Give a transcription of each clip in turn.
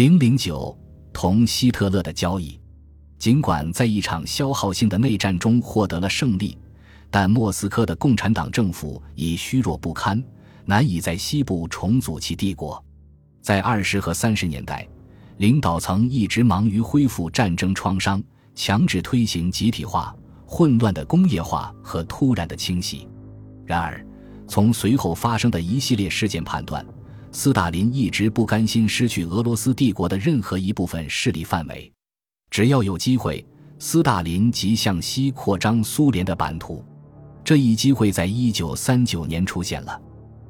零零九同希特勒的交易，尽管在一场消耗性的内战中获得了胜利，但莫斯科的共产党政府已虚弱不堪，难以在西部重组其帝国。在二十和三十年代，领导层一直忙于恢复战争创伤，强制推行集体化、混乱的工业化和突然的清洗。然而，从随后发生的一系列事件判断。斯大林一直不甘心失去俄罗斯帝国的任何一部分势力范围，只要有机会，斯大林即向西扩张苏联的版图。这一机会在一九三九年出现了。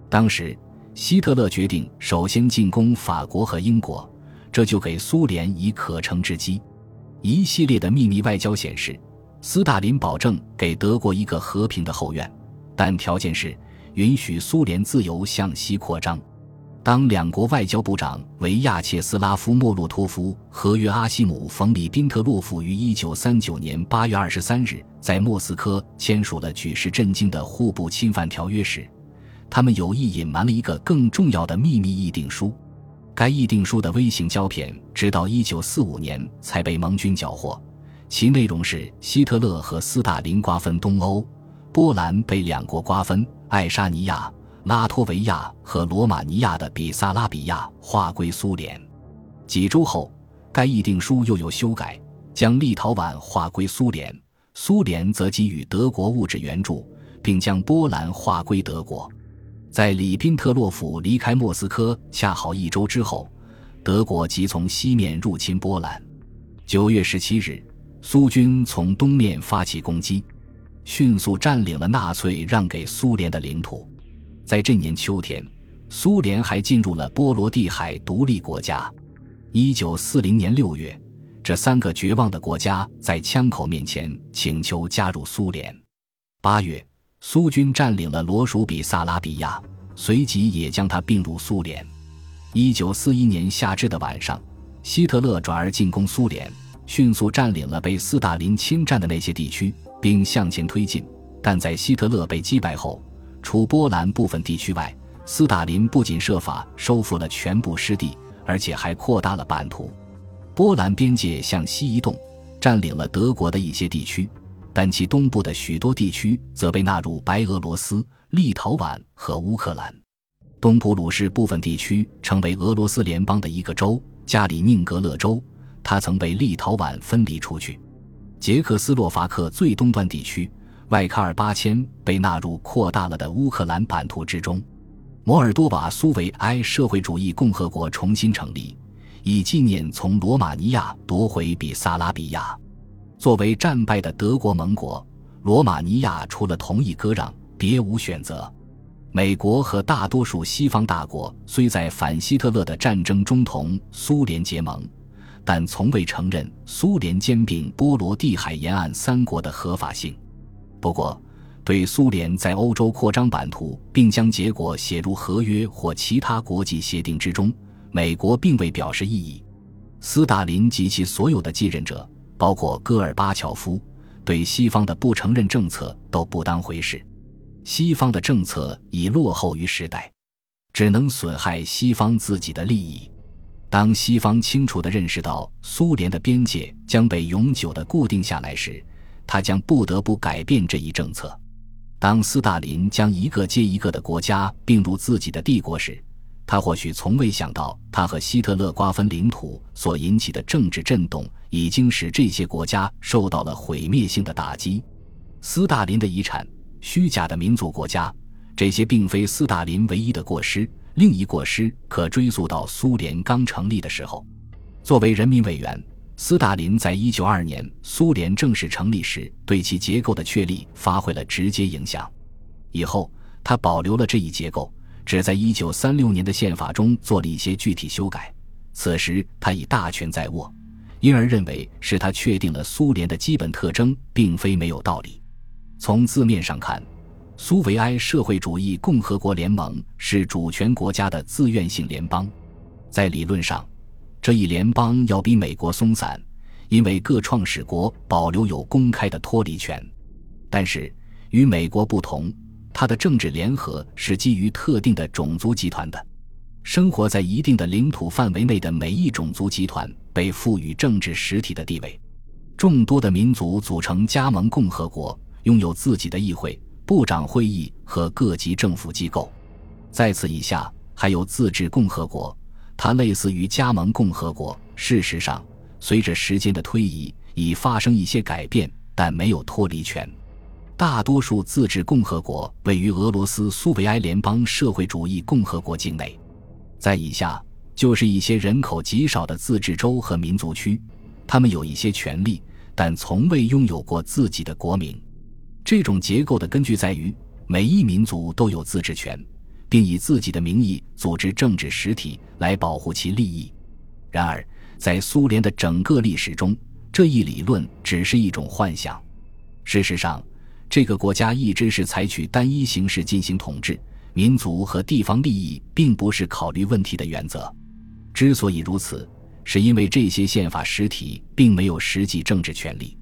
当时，希特勒决定首先进攻法国和英国，这就给苏联以可乘之机。一系列的秘密外交显示，斯大林保证给德国一个和平的后院，但条件是允许苏联自由向西扩张。当两国外交部长维亚切斯拉夫·莫洛托夫和约阿希姆·冯·里宾特洛夫于1939年8月23日在莫斯科签署了举世震惊的互不侵犯条约时，他们有意隐瞒了一个更重要的秘密议定书。该议定书的微型胶片直到1945年才被盟军缴获，其内容是希特勒和斯大林瓜分东欧，波兰被两国瓜分，爱沙尼亚。拉脱维亚和罗马尼亚的比萨拉比亚划归苏联。几周后，该议定书又有修改，将立陶宛划归苏联，苏联则给予德国物质援助，并将波兰划归德国。在里宾特洛甫离开莫斯科恰好一周之后，德国即从西面入侵波兰。九月十七日，苏军从东面发起攻击，迅速占领了纳粹让给苏联的领土。在这年秋天，苏联还进入了波罗的海独立国家。一九四零年六月，这三个绝望的国家在枪口面前请求加入苏联。八月，苏军占领了罗属比萨拉比亚，随即也将它并入苏联。一九四一年夏至的晚上，希特勒转而进攻苏联，迅速占领了被斯大林侵占的那些地区，并向前推进。但在希特勒被击败后，除波兰部分地区外，斯大林不仅设法收复了全部失地，而且还扩大了版图。波兰边界向西移动，占领了德国的一些地区，但其东部的许多地区则被纳入白俄罗斯、立陶宛和乌克兰。东普鲁士部分地区成为俄罗斯联邦的一个州——加里宁格勒州，它曾被立陶宛分离出去。捷克斯洛伐克最东端地区。外卡尔巴阡被纳入扩大了的乌克兰版图之中。摩尔多瓦苏维埃社会主义共和国重新成立，以纪念从罗马尼亚夺回比萨拉比亚。作为战败的德国盟国，罗马尼亚除了同意割让，别无选择。美国和大多数西方大国虽在反希特勒的战争中同苏联结盟，但从未承认苏联兼并波罗的海沿岸三国的合法性。不过，对苏联在欧洲扩张版图并将结果写入合约或其他国际协定之中，美国并未表示异议。斯大林及其所有的继任者，包括戈尔巴乔夫，对西方的不承认政策都不当回事。西方的政策已落后于时代，只能损害西方自己的利益。当西方清楚地认识到苏联的边界将被永久地固定下来时，他将不得不改变这一政策。当斯大林将一个接一个的国家并入自己的帝国时，他或许从未想到，他和希特勒瓜分领土所引起的政治震动，已经使这些国家受到了毁灭性的打击。斯大林的遗产——虚假的民族国家，这些并非斯大林唯一的过失。另一过失可追溯到苏联刚成立的时候，作为人民委员。斯大林在一九二年苏联正式成立时，对其结构的确立发挥了直接影响。以后，他保留了这一结构，只在一九三六年的宪法中做了一些具体修改。此时，他已大权在握，因而认为是他确定了苏联的基本特征，并非没有道理。从字面上看，苏维埃社会主义共和国联盟是主权国家的自愿性联邦，在理论上。这一联邦要比美国松散，因为各创始国保留有公开的脱离权。但是与美国不同，它的政治联合是基于特定的种族集团的。生活在一定的领土范围内的每一种族集团被赋予政治实体的地位。众多的民族组成加盟共和国，拥有自己的议会、部长会议和各级政府机构。在此以下还有自治共和国，它类似于加盟共和国。事实上，随着时间的推移，已发生一些改变，但没有脱离权。大多数自治共和国位于俄罗斯苏维埃联邦社会主义共和国境内。在以下就是一些人口极少的自治州和民族区，他们有一些权利，但从未拥有过自己的国名。这种结构的根据在于，每一民族都有自治权，并以自己的名义组织政治实体来保护其利益。然而，在苏联的整个历史中，这一理论只是一种幻想。事实上，这个国家一直是采取单一形式进行统治，民族和地方利益并不是考虑问题的原则。之所以如此，是因为这些宪法实体并没有实际政治权利。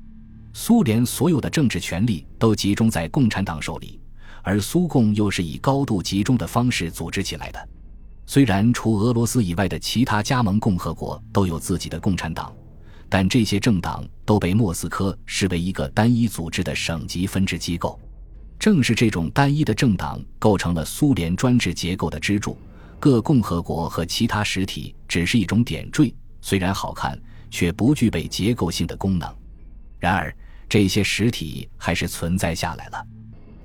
苏联所有的政治权力都集中在共产党手里，而苏共又是以高度集中的方式组织起来的。虽然除俄罗斯以外的其他加盟共和国都有自己的共产党。但这些政党都被莫斯科视为一个单一组织的省级分支机构，正是这种单一的政党构成了苏联专制结构的支柱。各共和国和其他实体只是一种点缀，虽然好看，却不具备结构性的功能。然而，这些实体还是存在下来了，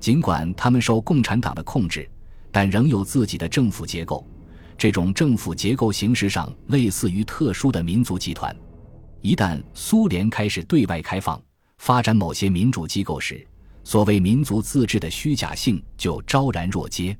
尽管他们受共产党的控制，但仍有自己的政府结构。这种政府结构形式上类似于特殊的民族集团。一旦苏联开始对外开放、发展某些民主机构时，所谓民族自治的虚假性就昭然若揭。